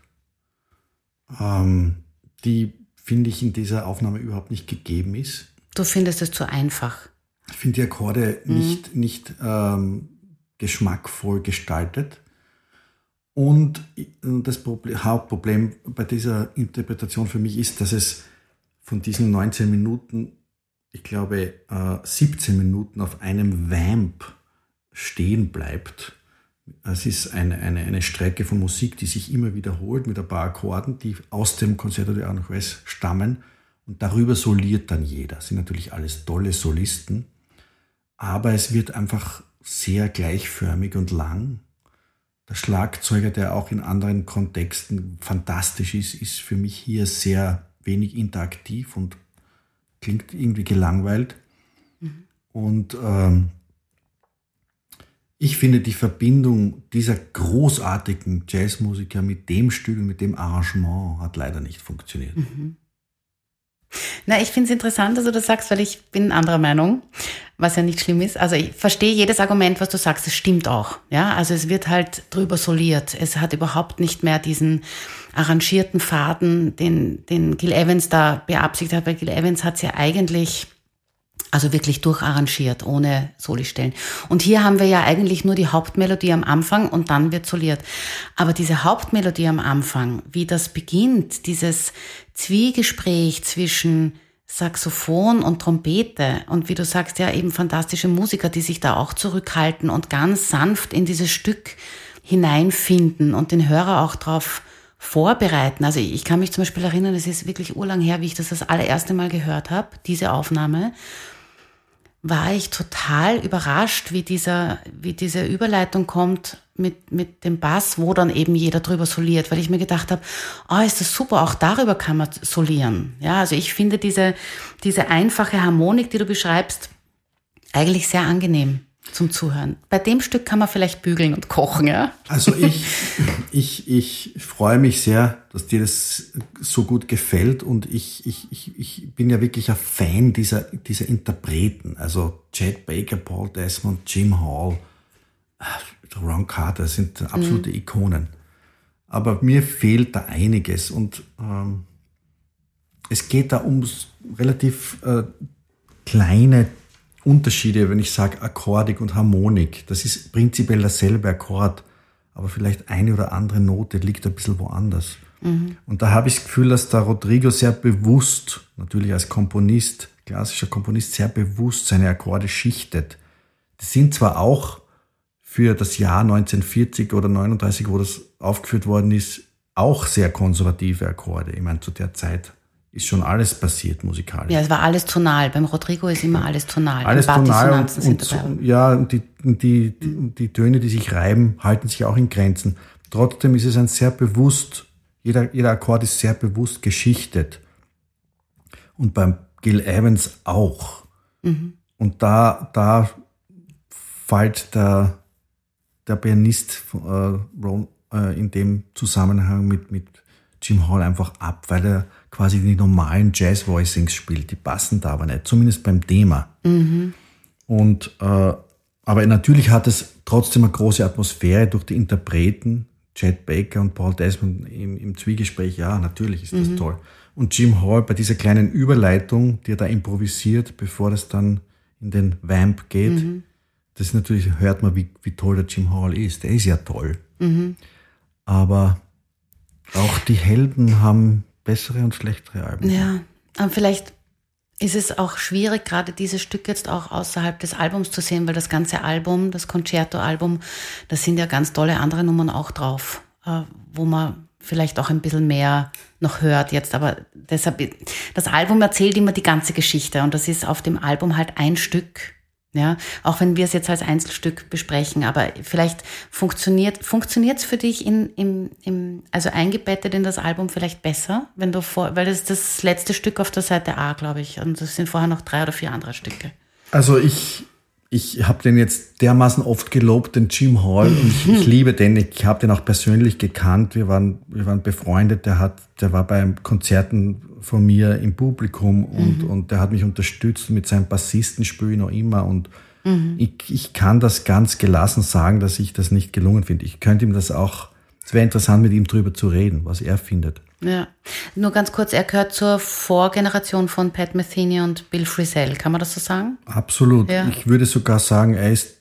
ähm, die, finde ich, in dieser Aufnahme überhaupt nicht gegeben ist.
Du findest es zu einfach.
Ich finde die Akkorde mhm. nicht, nicht ähm, geschmackvoll gestaltet. Und das Problem, Hauptproblem bei dieser Interpretation für mich ist, dass es von diesen 19 Minuten, ich glaube, äh, 17 Minuten auf einem Vamp stehen bleibt es ist eine, eine, eine Strecke von Musik, die sich immer wiederholt mit ein paar Akkorden, die aus dem Concerto de Aranjuez stammen. Und darüber soliert dann jeder. Das sind natürlich alles tolle Solisten. Aber es wird einfach sehr gleichförmig und lang. Der Schlagzeuger, der auch in anderen Kontexten fantastisch ist, ist für mich hier sehr wenig interaktiv und klingt irgendwie gelangweilt. Mhm. Und ähm, Ich finde die Verbindung dieser großartigen Jazzmusiker mit dem Stück mit dem Arrangement hat leider nicht funktioniert. Mhm.
Na, ich finde es interessant, dass du das sagst, weil ich bin anderer Meinung, was ja nicht schlimm ist. Also ich verstehe jedes Argument, was du sagst, es stimmt auch. Ja, also es wird halt drüber soliert. Es hat überhaupt nicht mehr diesen arrangierten Faden, den, den Gil Evans da beabsichtigt hat, weil Gil Evans hat es ja eigentlich also wirklich durcharrangiert, ohne Solistellen. Und hier haben wir ja eigentlich nur die Hauptmelodie am Anfang und dann wird soliert. Aber diese Hauptmelodie am Anfang, wie das beginnt, dieses Zwiegespräch zwischen Saxophon und Trompete und wie du sagst, ja eben fantastische Musiker, die sich da auch zurückhalten und ganz sanft in dieses Stück hineinfinden und den Hörer auch drauf vorbereiten. Also ich kann mich zum Beispiel erinnern, es ist wirklich urlang her, wie ich das das allererste Mal gehört habe, diese Aufnahme war ich total überrascht, wie dieser, wie diese Überleitung kommt mit, mit dem Bass, wo dann eben jeder drüber soliert, weil ich mir gedacht habe, oh, ist das super, auch darüber kann man solieren. Ja, also ich finde diese, diese einfache Harmonik, die du beschreibst, eigentlich sehr angenehm zum Zuhören. Bei dem Stück kann man vielleicht bügeln und kochen, ja?
Also ich, ich, ich freue mich sehr, dass dir das so gut gefällt und ich, ich, ich, ich bin ja wirklich ein Fan dieser, dieser Interpreten. Also Chad Baker, Paul Desmond, Jim Hall, Ron Carter sind absolute mhm. Ikonen. Aber mir fehlt da einiges und ähm, es geht da um relativ äh, kleine Unterschiede, wenn ich sage Akkordik und Harmonik. Das ist prinzipiell derselbe Akkord, aber vielleicht eine oder andere Note liegt ein bisschen woanders. Mhm. Und da habe ich das Gefühl, dass der Rodrigo sehr bewusst, natürlich als Komponist, klassischer Komponist, sehr bewusst seine Akkorde schichtet. Die sind zwar auch für das Jahr 1940 oder 39, wo das aufgeführt worden ist, auch sehr konservative Akkorde. Ich meine, zu der Zeit ist schon alles passiert musikalisch.
Ja, es war alles tonal. Beim Rodrigo ist immer alles tonal.
Alles tonal und, und so, ja, die, die, die, die Töne, die sich reiben, halten sich auch in Grenzen. Trotzdem ist es ein sehr bewusst, jeder, jeder Akkord ist sehr bewusst geschichtet. Und beim Gil Evans auch. Mhm. Und da, da fällt der, der Pianist äh, äh, in dem Zusammenhang mit, mit Jim Hall einfach ab, weil er quasi die normalen Jazz-Voicings spielt. Die passen da aber nicht, zumindest beim Thema. Mhm. Und, äh, aber natürlich hat es trotzdem eine große Atmosphäre durch die Interpreten, Chad Baker und Paul Desmond im, im Zwiegespräch. Ja, natürlich ist das mhm. toll. Und Jim Hall bei dieser kleinen Überleitung, die er da improvisiert, bevor das dann in den Vamp geht, mhm. das ist natürlich, hört man, wie, wie toll der Jim Hall ist. Der ist ja toll. Mhm. Aber auch die Helden haben bessere und schlechtere Alben.
Ja, aber vielleicht ist es auch schwierig, gerade dieses Stück jetzt auch außerhalb des Albums zu sehen, weil das ganze Album, das Concerto-Album, da sind ja ganz tolle andere Nummern auch drauf, äh, wo man vielleicht auch ein bisschen mehr noch hört jetzt. Aber deshalb, das Album erzählt immer die ganze Geschichte und das ist auf dem Album halt ein Stück ja, auch wenn wir es jetzt als Einzelstück besprechen, aber vielleicht funktioniert funktioniert es für dich in, im, im, also eingebettet in das Album vielleicht besser, wenn du vor, weil das ist das letzte Stück auf der Seite A, glaube ich, und es sind vorher noch drei oder vier andere Stücke.
Also ich, ich habe den jetzt dermaßen oft gelobt, den Jim Hall, und ich, ich liebe den. Ich habe den auch persönlich gekannt. Wir waren, wir waren befreundet. Der hat, der war bei Konzerten von mir im Publikum und, mhm. und der hat mich unterstützt mit seinem Bassisten spiele ich noch immer und mhm. ich, ich kann das ganz gelassen sagen, dass ich das nicht gelungen finde. Ich könnte ihm das auch, es wäre interessant mit ihm drüber zu reden, was er findet.
Ja, nur ganz kurz, er gehört zur Vorgeneration von Pat Metheny und Bill Frisell, kann man das so sagen?
Absolut. Ja. Ich würde sogar sagen, er ist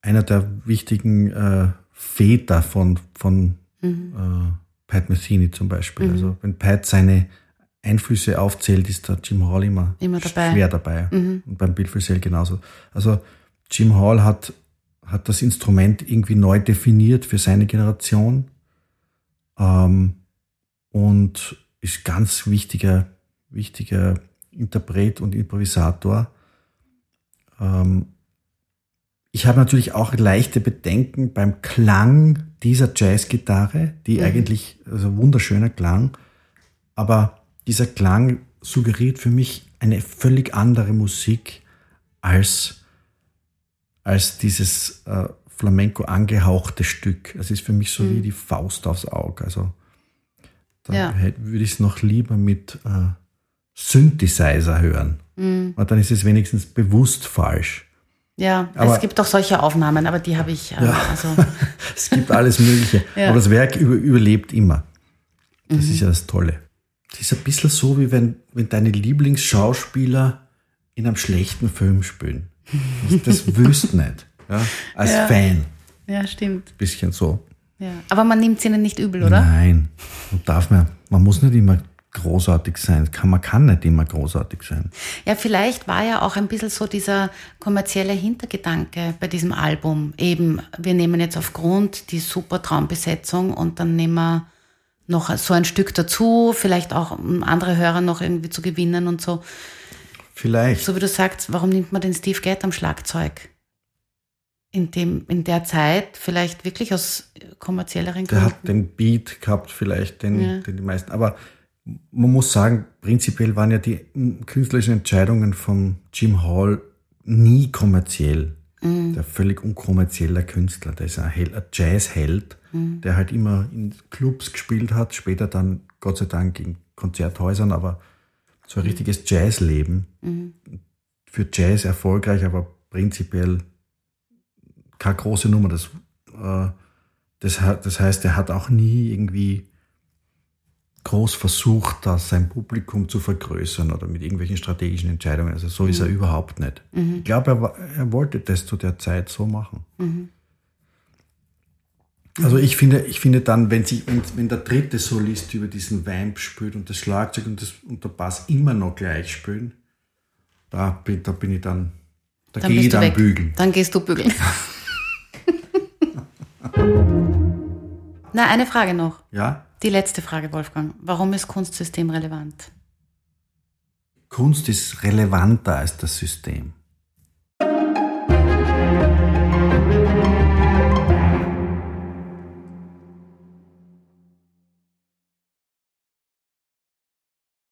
einer der wichtigen äh, Väter von, von mhm. äh, Pat Metheny zum Beispiel. Mhm. Also wenn Pat seine Einflüsse aufzählt, ist da Jim Hall immer, immer dabei. schwer dabei. Mhm. Und beim Bill Frisell genauso. Also Jim Hall hat, hat das Instrument irgendwie neu definiert für seine Generation ähm, und ist ganz wichtiger, wichtiger Interpret und Improvisator. Ähm, ich habe natürlich auch leichte Bedenken beim Klang dieser Jazzgitarre, die mhm. eigentlich, also wunderschöner Klang, aber dieser Klang suggeriert für mich eine völlig andere Musik als als dieses äh, Flamenco angehauchte Stück. Es ist für mich so mhm. wie die Faust aufs Auge. Also da ja. würde ich es noch lieber mit äh, Synthesizer hören. Mhm. Und dann ist es wenigstens bewusst falsch.
Ja, aber, es gibt auch solche Aufnahmen, aber die habe ich. Äh, ja, also. [laughs]
es gibt alles Mögliche. [laughs] ja. Aber das Werk über, überlebt immer. Das mhm. ist ja das Tolle. Das ist ein bisschen so, wie wenn, wenn deine Lieblingsschauspieler in einem schlechten Film spielen. Das, wüsst nicht. Ja, als ja. Fan.
Ja, stimmt.
Bisschen so.
Ja. Aber man nimmt es ihnen nicht übel, oder?
Nein. Und darf man, man muss nicht immer großartig sein. Kann, man kann nicht immer großartig sein.
Ja, vielleicht war ja auch ein bisschen so dieser kommerzielle Hintergedanke bei diesem Album. Eben, wir nehmen jetzt aufgrund die super Traumbesetzung und dann nehmen wir noch so ein Stück dazu, vielleicht auch um andere Hörer noch irgendwie zu gewinnen und so.
Vielleicht.
So wie du sagst, warum nimmt man den Steve Gadd am Schlagzeug? In, dem, in der Zeit vielleicht wirklich aus kommerzielleren
Gründen. Der hat den Beat gehabt, vielleicht den, ja. den die meisten. Aber man muss sagen, prinzipiell waren ja die künstlerischen Entscheidungen von Jim Hall nie kommerziell. Mhm. Der völlig unkommerzieller Künstler. Der ist ein, ein Jazzheld, mhm. der halt immer in Clubs gespielt hat, später dann Gott sei Dank in Konzerthäusern, aber so ein richtiges Jazzleben. Mhm. Für Jazz erfolgreich, aber prinzipiell keine große Nummer. Das, äh, das, das heißt, er hat auch nie irgendwie groß versucht, da sein Publikum zu vergrößern oder mit irgendwelchen strategischen Entscheidungen. Also so mhm. ist er mhm. überhaupt nicht. Mhm. Ich glaube, er, er, wollte das zu der Zeit so machen. Mhm. Also ich finde, ich finde dann, wenn, sich, wenn, wenn der dritte Solist über diesen Vamp spielt und das Schlagzeug und, das, und der Bass immer noch gleich spielen, da bin, da bin ich dann, da dann gehe ich dann weg. bügeln.
Dann gehst du bügeln. [laughs] Na, eine Frage noch.
Ja?
Die letzte Frage, Wolfgang. Warum ist Kunstsystem relevant?
Kunst ist relevanter als das System.